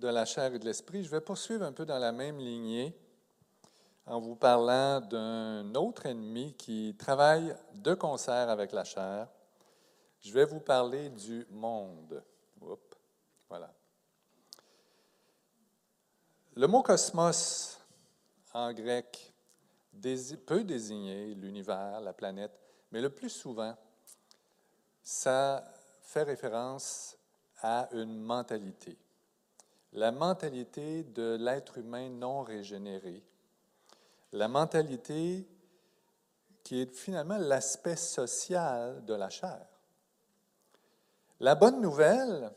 de la chair et de l'esprit. Je vais poursuivre un peu dans la même lignée en vous parlant d'un autre ennemi qui travaille de concert avec la chair. Je vais vous parler du monde. voilà. Le mot cosmos en grec peut désigner l'univers, la planète, mais le plus souvent, ça fait référence à une mentalité. La mentalité de l'être humain non régénéré. La mentalité qui est finalement l'aspect social de la chair. La bonne nouvelle,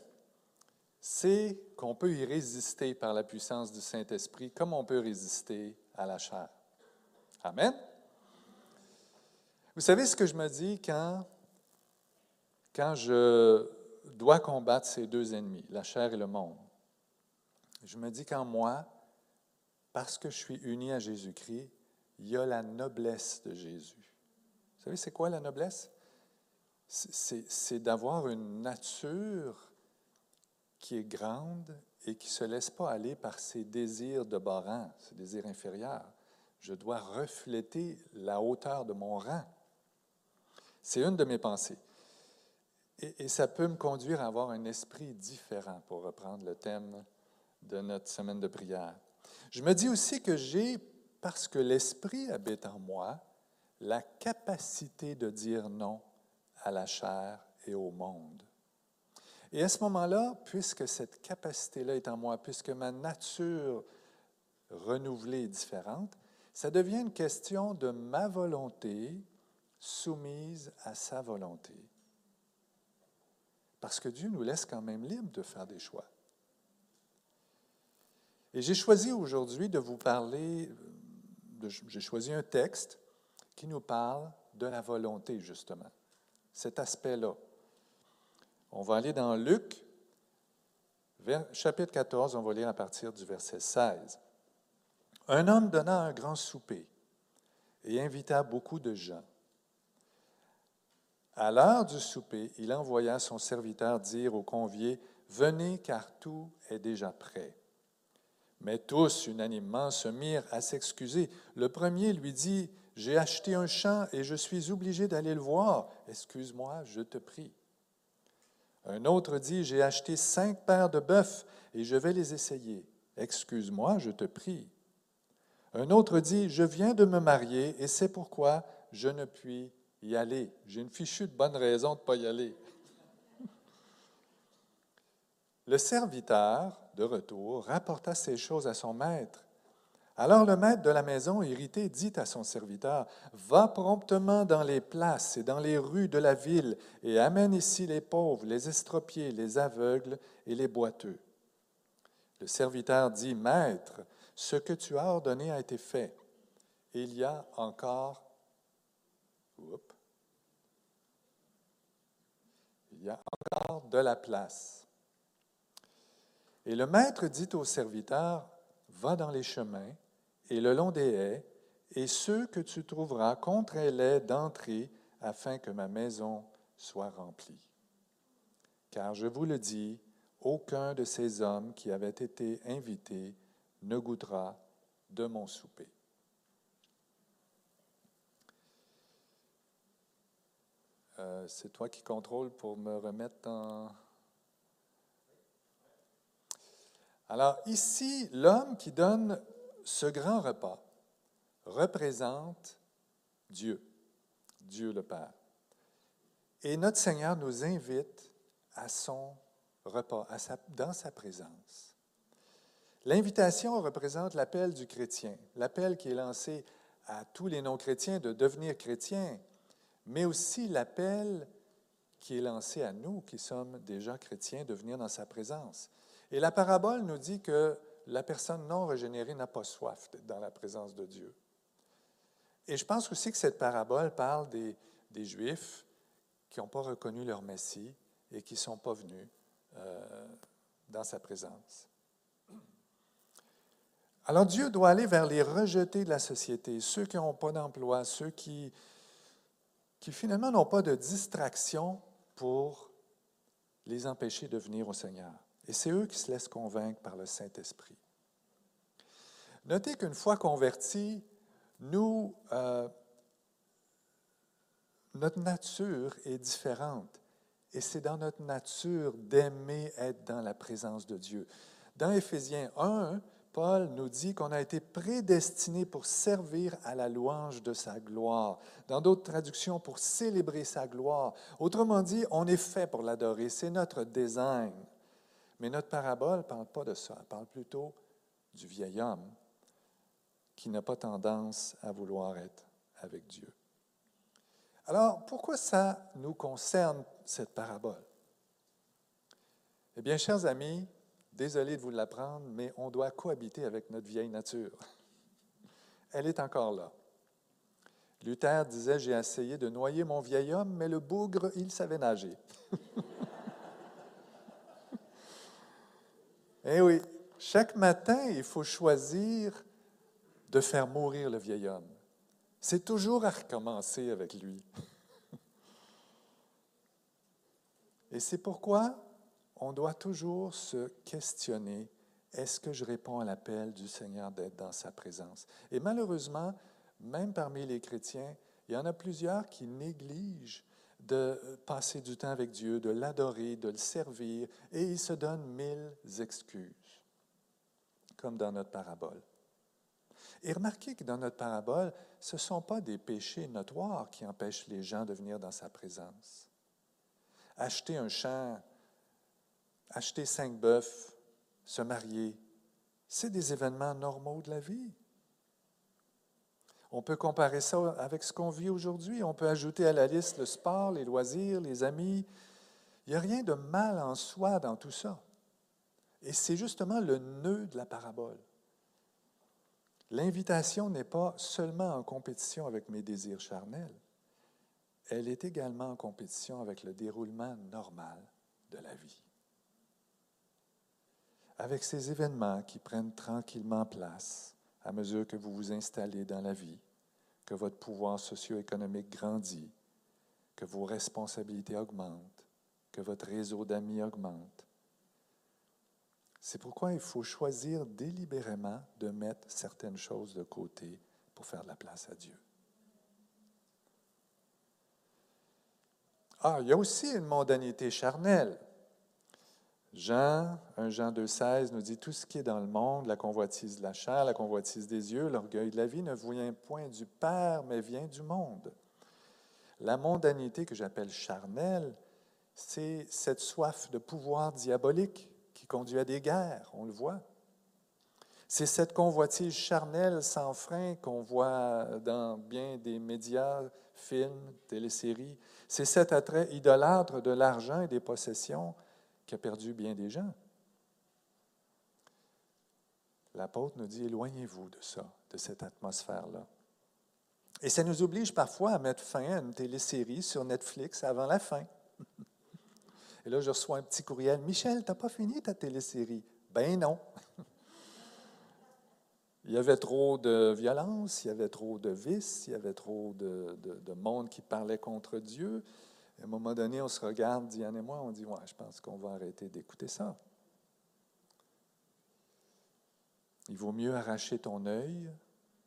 c'est qu'on peut y résister par la puissance du Saint-Esprit comme on peut résister à la chair. Amen. Vous savez ce que je me dis quand, quand je doit combattre ces deux ennemis, la chair et le monde? Je me dis qu'en moi, parce que je suis uni à Jésus-Christ, il y a la noblesse de Jésus. Vous savez, c'est quoi la noblesse? C'est d'avoir une nature qui est grande et qui ne se laisse pas aller par ses désirs de bas rang, ses désirs inférieurs. Je dois refléter la hauteur de mon rang. C'est une de mes pensées. Et, ça peut me conduire à avoir un esprit différent, pour reprendre le thème de notre semaine de prière. Je me dis aussi que j'ai, parce que l'esprit habite en moi, la capacité de dire non à la chair et au monde. Et à ce moment-là, puisque cette capacité-là est en moi, puisque ma nature renouvelée est différente, ça devient une question de ma volonté soumise à sa volonté. Parce que Dieu nous laisse quand même libres de faire des choix. Et j'ai choisi aujourd'hui de vous parler, j'ai choisi un texte qui nous parle de la volonté, justement, cet aspect-là. On va aller dans Luc, chapitre 14, on va lire à partir du verset 16. Un homme donna un grand souper et invita beaucoup de gens. À l'heure du souper, il envoya son serviteur dire aux conviés, Venez car tout est déjà prêt. Mais tous, unanimement, se mirent à s'excuser. Le premier lui dit, J'ai acheté un champ et je suis obligé d'aller le voir. Excuse-moi, je te prie. Un autre dit, J'ai acheté cinq paires de bœufs et je vais les essayer. Excuse-moi, je te prie. Un autre dit, Je viens de me marier et c'est pourquoi je ne puis y aller. J'ai une fichue de bonne raison de ne pas y aller. Le serviteur, de retour, rapporta ces choses à son maître. Alors le maître de la maison, irrité, dit à son serviteur, Va promptement dans les places et dans les rues de la ville et amène ici les pauvres, les estropiés, les aveugles et les boiteux. Le serviteur dit, Maître, ce que tu as ordonné a été fait. Il y a encore il y a encore de la place. Et le maître dit au serviteur, va dans les chemins et le long des haies, et ceux que tu trouveras, contrains-les d'entrer afin que ma maison soit remplie. Car je vous le dis, aucun de ces hommes qui avaient été invités ne goûtera de mon souper. Euh, c'est toi qui contrôles pour me remettre en... Alors ici, l'homme qui donne ce grand repas représente Dieu, Dieu le Père. Et notre Seigneur nous invite à son repas, dans sa présence. L'invitation représente l'appel du chrétien, l'appel qui est lancé à tous les non-chrétiens de devenir chrétiens, mais aussi l'appel qui est lancé à nous qui sommes déjà chrétiens de venir dans sa présence. Et la parabole nous dit que la personne non régénérée n'a pas soif dans la présence de Dieu. Et je pense aussi que cette parabole parle des, Juifs qui n'ont pas reconnu leur Messie et qui ne sont pas venus euh, dans sa présence. Alors Dieu doit aller vers les rejetés de la société, ceux qui n'ont pas d'emploi, ceux qui finalement n'ont pas de distraction pour les empêcher de venir au Seigneur. Et c'est eux qui se laissent convaincre par le Saint-Esprit. Notez qu'une fois convertis, nous, euh, notre nature est différente. Et c'est dans notre nature d'aimer être dans la présence de Dieu. Dans Éphésiens 1, Paul nous dit qu'on a été prédestiné pour servir à la louange de sa gloire. Dans d'autres traductions, pour célébrer sa gloire. Autrement dit, on est fait pour l'adorer. C'est notre design. Mais notre parabole ne parle pas de ça. Elle parle plutôt du vieil homme qui n'a pas tendance à vouloir être avec Dieu. Alors, pourquoi ça nous concerne, cette parabole? Eh bien, chers amis, Désolé de vous l'apprendre, mais on doit cohabiter avec notre vieille nature. Elle est encore là. Luther disait, j'ai essayé de noyer mon vieil homme, mais le bougre, il savait nager. Eh oui, chaque matin, il faut choisir de faire mourir le vieil homme. C'est toujours à recommencer avec lui. Et c'est pourquoi on doit toujours se questionner, est-ce que je réponds à l'appel du Seigneur d'être dans sa présence? Et malheureusement, même parmi les chrétiens, il y en a plusieurs qui négligent de passer du temps avec Dieu, de l'adorer, de le servir, et ils se donnent mille excuses, comme dans notre parabole. Et remarquez que dans notre parabole, ce ne sont pas des péchés notoires qui empêchent les gens de venir dans sa présence. Acheter un champ acheter cinq bœufs, se marier, c'est des événements normaux de la vie. On peut comparer ça avec ce qu'on vit aujourd'hui. On peut ajouter à la liste le sport, les loisirs, les amis. Il n'y a rien de mal en soi dans tout ça. Et c'est justement le nœud de la parabole. L'invitation n'est pas seulement en compétition avec mes désirs charnels, elle est également en compétition avec le déroulement normal de la vie avec ces événements qui prennent tranquillement place à mesure que vous vous installez dans la vie, que votre pouvoir socio-économique grandit, que vos responsabilités augmentent, que votre réseau d'amis augmente. C'est pourquoi il faut choisir délibérément de mettre certaines choses de côté pour faire de la place à Dieu. Ah, il y a aussi une mondanité charnelle. Jean, 1 Jean 2,16 nous dit Tout ce qui est dans le monde, la convoitise de la chair, la convoitise des yeux, l'orgueil de la vie, ne vient point du Père, mais vient du monde. La mondanité que j'appelle charnelle, c'est cette soif de pouvoir diabolique qui conduit à des guerres, on le voit. C'est cette convoitise charnelle sans frein qu'on voit dans bien des médias, films, téléséries. C'est cet attrait idolâtre de l'argent et des possessions qui a perdu bien des gens. L'apôtre nous dit, éloignez-vous de ça, de cette atmosphère-là. Et ça nous oblige parfois à mettre fin à une télésérie sur Netflix avant la fin. Et là, je reçois un petit courriel. Michel, tu n'as pas fini ta télésérie? Ben non. Il y avait trop de violence, il y avait trop de vices, il y avait trop de monde qui parlait contre Dieu à un moment donné, on se regarde, Diane et moi, on dit, ouais, je pense qu'on va arrêter d'écouter ça. Il vaut mieux arracher ton œil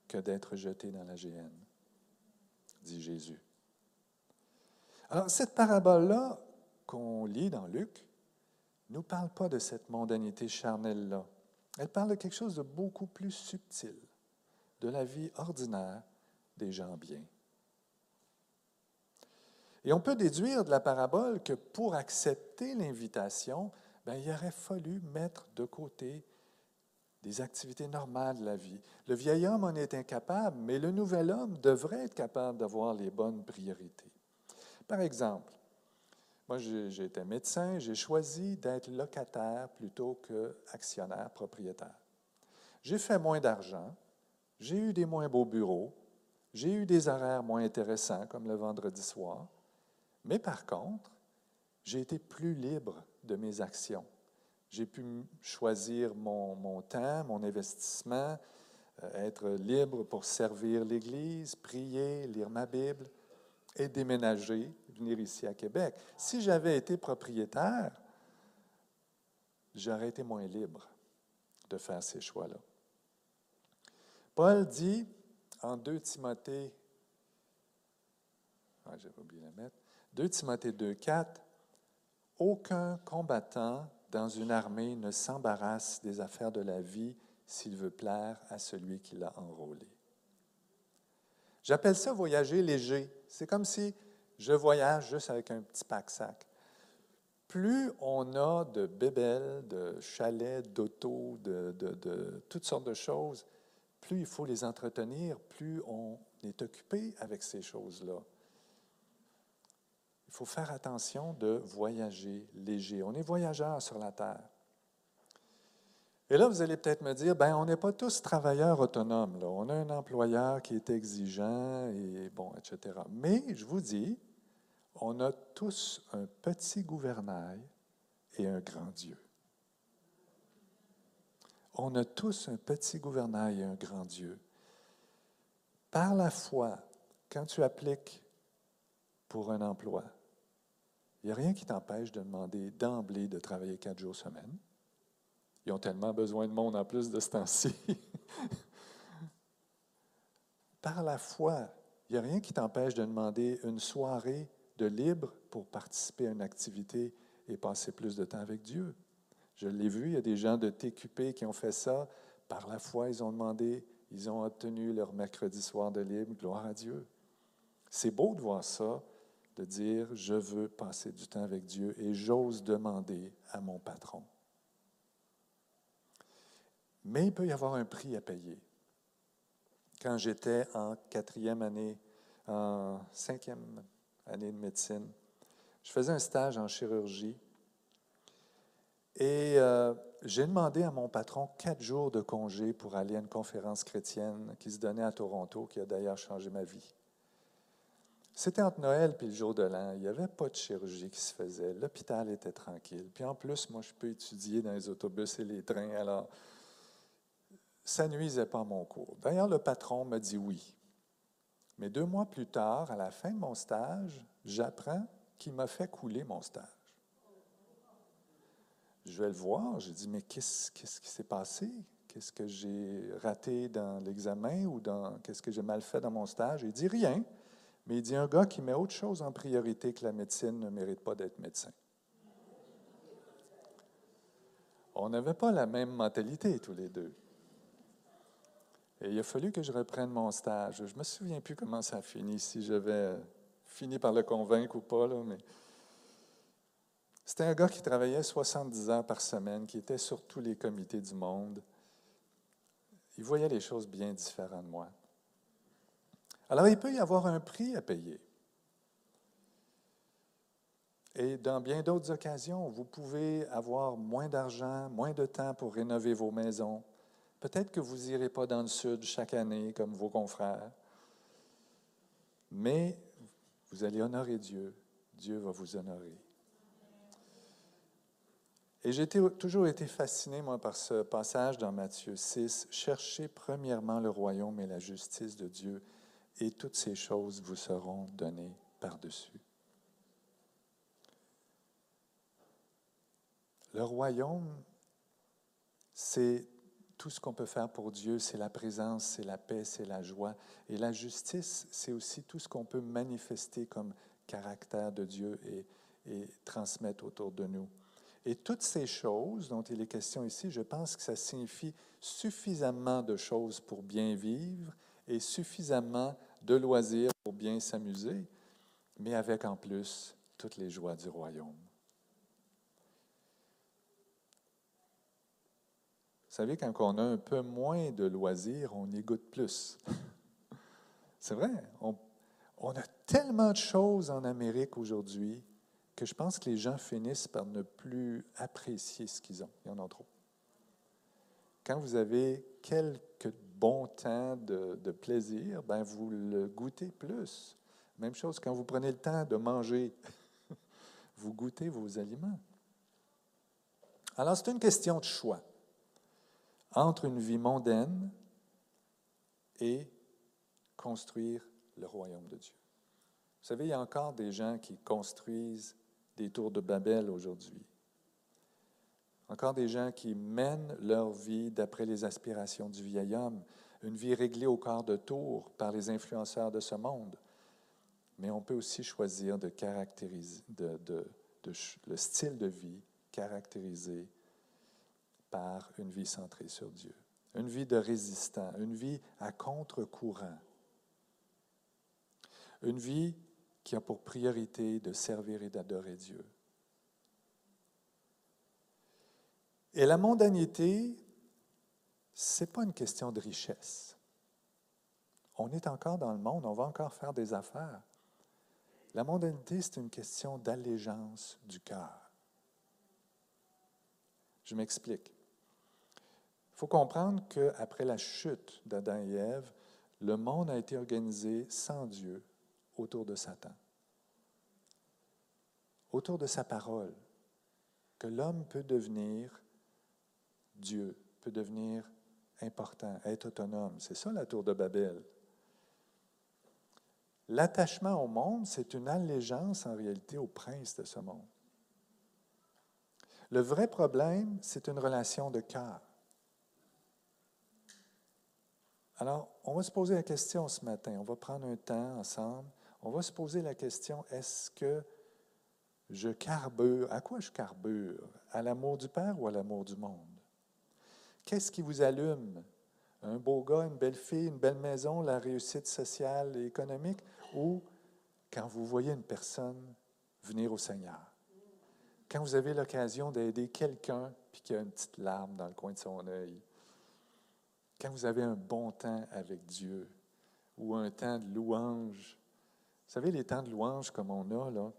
que d'être jeté dans la géhenne, dit Jésus. Alors, cette parabole-là qu'on lit dans Luc ne nous parle pas de cette mondanité charnelle-là. Elle parle de quelque chose de beaucoup plus subtil, de la vie ordinaire des gens bien. Et on peut déduire de la parabole que pour accepter l'invitation, ben, il aurait fallu mettre de côté des activités normales de la vie. Le vieil homme en est incapable, mais le nouvel homme devrait être capable d'avoir les bonnes priorités. Par exemple, moi été médecin, j'ai choisi d'être locataire plutôt que actionnaire, propriétaire. j'ai fait moins d'argent, j'ai eu des moins beaux bureaux, j'ai eu des horaires moins intéressants, comme le vendredi soir, mais par contre, j'ai été plus libre de mes actions. J'ai pu choisir mon, temps, mon investissement, euh, être libre pour servir l'Église, prier, lire ma Bible et déménager, venir ici à Québec. Si j'avais été propriétaire, j'aurais été moins libre de faire ces choix-là. Paul dit en 2 Timothée, ah, oublié la mettre, 2 Timothée 2, 4, Aucun combattant dans une armée ne s'embarrasse des affaires de la vie s'il veut plaire à celui qui l'a enrôlé. J'appelle ça voyager léger. C'est comme si je voyage juste avec un petit pack-sac. Plus on a de bébelles, de chalets, d'autos, de, de, toutes sortes de choses, plus il faut les entretenir, plus on est occupé avec ces choses-là. Il faut faire attention de voyager léger. On est voyageurs sur la terre. Et là, vous allez peut-être me dire, ben, on n'est pas tous travailleurs autonomes. On a un employeur qui est exigeant et bon, etc. Mais je vous dis, on a tous un petit gouvernail et un grand Dieu. On a tous un petit gouvernail et un grand Dieu. Par la foi, quand tu appliques pour un emploi, il n'y a rien qui t'empêche de demander d'emblée de travailler quatre jours semaine. Ils ont tellement besoin de monde en plus de ce temps-ci. Par la foi, il n'y a rien qui t'empêche de demander une soirée de libre pour participer à une activité et passer plus de temps avec Dieu. Je l'ai vu, il y a des gens de TQP qui ont fait ça. Par la foi, ils ont demandé, ils ont obtenu leur mercredi soir de libre. Gloire à Dieu. C'est beau de voir ça, de dire, je veux passer du temps avec Dieu et j'ose demander à mon patron. Mais il peut y avoir un prix à payer. Quand j'étais en quatrième année, en cinquième année de médecine, je faisais un stage en chirurgie et euh, j'ai demandé à mon patron quatre jours de congé pour aller à une conférence chrétienne qui se donnait à Toronto, qui a d'ailleurs changé ma vie. C'était entre Noël et le jour de l'an. Il n'y avait pas de chirurgie qui se faisait. L'hôpital était tranquille. Puis en plus, moi, je peux étudier dans les autobus et les trains. Alors, ça nuisait pas à mon cours. D'ailleurs, le patron m'a dit oui. Mais deux mois plus tard, à la fin de mon stage, j'apprends qu'il m'a fait couler mon stage. Je vais le voir. J'ai dit, mais qu'est-ce, qu'est-ce qui s'est passé? Qu'est-ce que j'ai raté dans l'examen ou dans qu'est-ce que j'ai mal fait dans mon stage? Il dit rien, mais il dit un gars qui met autre chose en priorité que la médecine ne mérite pas d'être médecin. On n'avait pas la même mentalité tous les deux. Et il a fallu que je reprenne mon stage. Je ne me souviens plus comment ça a fini, si j'avais fini par le convaincre ou pas, là, c'était un gars qui travaillait 70 heures par semaine, qui était sur tous les comités du monde. Il voyait les choses bien différentes de moi. Alors, il peut y avoir un prix à payer. Et dans bien d'autres occasions, vous pouvez avoir moins d'argent, moins de temps pour rénover vos maisons. Peut-être que vous n'irez pas dans le sud chaque année comme vos confrères, mais vous allez honorer Dieu. Dieu va vous honorer. Et j'ai toujours été fasciné, moi, par ce passage dans Matthieu 6. Cherchez premièrement le royaume et la justice de Dieu, et toutes ces choses vous seront données par-dessus. Le royaume, c'est tout ce qu'on peut faire pour Dieu, c'est la présence, c'est la paix, c'est la joie. Et la justice, c'est aussi tout ce qu'on peut manifester comme caractère de Dieu et, et transmettre autour de nous. Et toutes ces choses dont il est question ici, je pense que ça signifie suffisamment de choses pour bien vivre et suffisamment de loisirs pour bien s'amuser, mais avec en plus toutes les joies du royaume. Vous savez, quand on a un peu moins de loisirs, on y goûte plus. C'est vrai, on, a tellement de choses en Amérique aujourd'hui que je pense que les gens finissent par ne plus apprécier ce qu'ils ont. Il y en a trop. quand vous avez quelques bons temps de, de plaisir, ben vous le goûtez plus. Même chose quand vous prenez le temps de manger, vous goûtez vos aliments. Alors c'est une question de choix entre une vie mondaine et construire le royaume de Dieu. Vous savez, il y a encore des gens qui construisent des tours de Babel aujourd'hui. Encore des gens qui mènent leur vie d'après les aspirations du vieil homme, une vie réglée au quart de tour par les influenceurs de ce monde. Mais on peut aussi choisir le style de vie caractérisé par une vie centrée sur Dieu, une vie de résistant, une vie à contre-courant, une vie qui a pour priorité de servir et d'adorer Dieu. Et la mondanité, ce n'est pas une question de richesse. On est encore dans le monde, on va encore faire des affaires. La mondanité, c'est une question d'allégeance du cœur. Je m'explique. Il faut comprendre qu'après la chute d'Adam et Ève, le monde a été organisé sans Dieu autour de Satan, autour de sa parole, que l'homme peut devenir Dieu, peut devenir important, être autonome. C'est ça la tour de Babel. L'attachement au monde, c'est une allégeance en réalité au prince de ce monde. Le vrai problème, c'est une relation de cœur. Alors, on va se poser la question ce matin. On va prendre un temps ensemble. On va se poser la question, est-ce que je carbure? À quoi je carbure? À l'amour du Père ou à l'amour du monde? Qu'est-ce qui vous allume? Un beau gars, une belle fille, une belle maison, la réussite sociale et économique? Ou quand vous voyez une personne venir au Seigneur? Quand vous avez l'occasion d'aider quelqu'un puis qu'il a une petite larme dans le coin de son œil? quand vous avez un bon temps avec Dieu ou un temps de louange, vous savez, les temps de louange comme on a, là,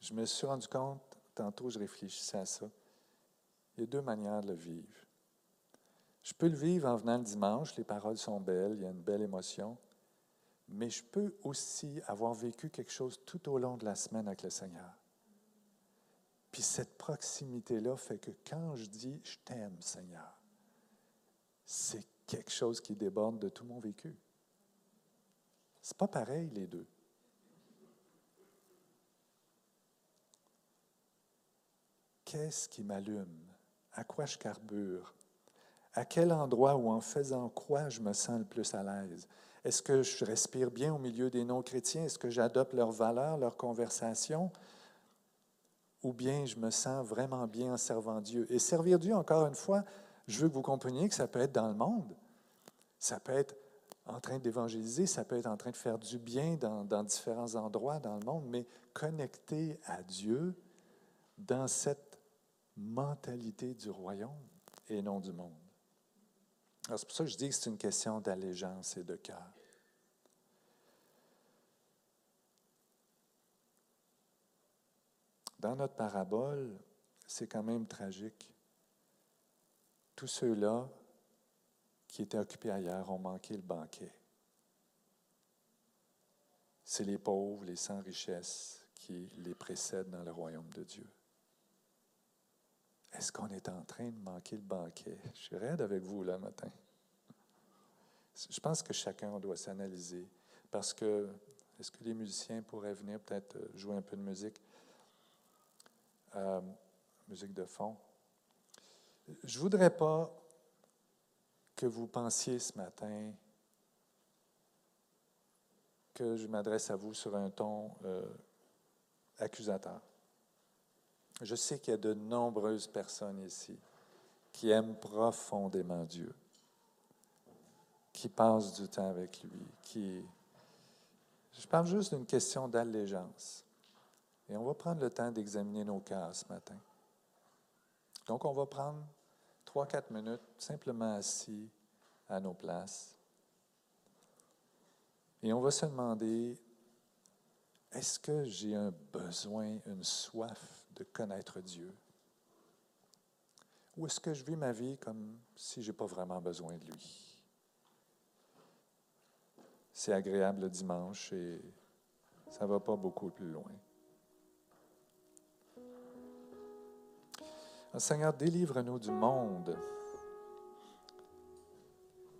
je me suis rendu compte, tantôt je réfléchissais à ça, il y a deux manières de le vivre. Je peux le vivre en venant le dimanche, les paroles sont belles, il y a une belle émotion, mais je peux aussi avoir vécu quelque chose tout au long de la semaine avec le Seigneur. Puis cette proximité-là fait que quand je dis je t'aime, Seigneur, c'est quelque chose qui déborde de tout mon vécu. C'est pas pareil, les deux. Qu'est-ce qui m'allume? À quoi je carbure? À quel endroit ou en faisant quoi je me sens le plus à l'aise? Est-ce que je respire bien au milieu des non-chrétiens? Est-ce que j'adopte leurs valeurs, leurs conversations? Ou bien je me sens vraiment bien en servant Dieu? Et servir Dieu, encore une fois, je veux que vous compreniez que ça peut être dans le monde. Ça peut être en train d'évangéliser, ça peut être en train de faire du bien dans, différents endroits dans le monde, mais connecté à Dieu dans cette mentalité du royaume et non du monde. C'est pour ça que je dis que c'est une question d'allégeance et de cœur. Dans notre parabole, c'est quand même tragique tous ceux-là qui étaient occupés ailleurs ont manqué le banquet. C'est les pauvres, les sans richesse qui les précèdent dans le royaume de Dieu. Est-ce qu'on est en train de manquer le banquet? Je suis raide avec vous là matin. Je pense que chacun doit s'analyser parce que est-ce que les musiciens pourraient venir peut-être jouer un peu de musique, euh, musique de fond? Je ne voudrais pas que vous pensiez ce matin que je m'adresse à vous sur un ton euh, accusateur. Je sais qu'il y a de nombreuses personnes ici qui aiment profondément Dieu, qui passent du temps avec lui, qui... Je parle juste d'une question d'allégeance. Et on va prendre le temps d'examiner nos cas ce matin. Donc, on va prendre trois, quatre minutes simplement assis à nos places. Et on va se demander, est-ce que j'ai un besoin, une soif de connaître Dieu? Ou est-ce que je vis ma vie comme si je n'ai pas vraiment besoin de lui? C'est agréable le dimanche et ça ne va pas beaucoup plus loin. Seigneur, délivre-nous du monde.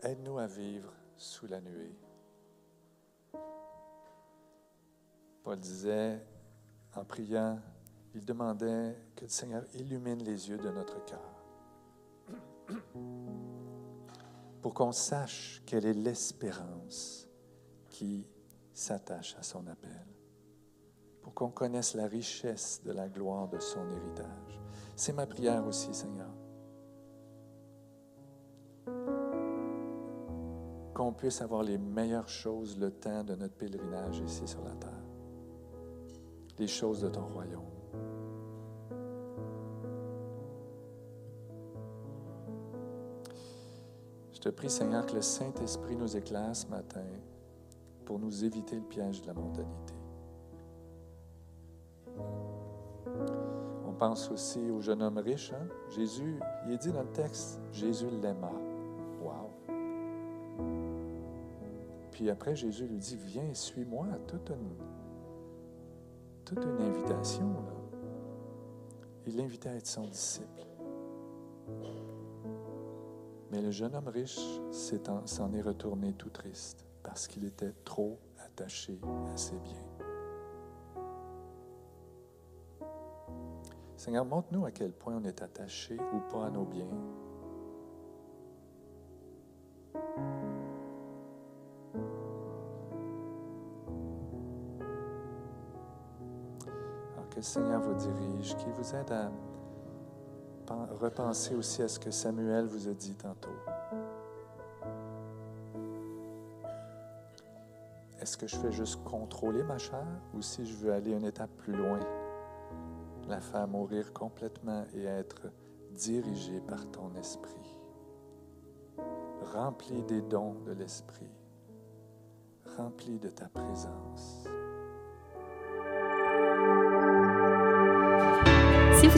Aide-nous à vivre sous la nuée. Paul disait, en priant, il demandait que le Seigneur illumine les yeux de notre cœur pour qu'on sache quelle est l'espérance qui s'attache à son appel, pour qu'on connaisse la richesse de la gloire de son héritage. C'est ma prière aussi, Seigneur. Qu'on puisse avoir les meilleures choses le temps de notre pèlerinage ici sur la terre. Les choses de ton royaume. Te prie, Seigneur, que le Saint-Esprit nous éclaire ce matin pour nous éviter le piège de la mondanité. On pense aussi au jeune homme riche. Hein? Jésus, il est dit dans le texte, Jésus l'aima. Wow! Puis après, Jésus lui dit, viens, suis-moi. Toute une, toute invitation. Il l'invitait à être son disciple. Mais le jeune homme riche s'en est retourné tout triste parce qu'il était trop attaché à ses biens. Seigneur, montre-nous à quel point on est attaché ou pas à nos biens. Alors que le Seigneur vous dirige, qu'il vous aide à repenser aussi à ce que Samuel vous a dit tantôt. Est-ce que je fais juste contrôler ma chair ou si je veux aller une étape plus loin? la faire mourir complètement et être dirigée par ton esprit, rempli des dons de l'esprit, rempli de ta présence.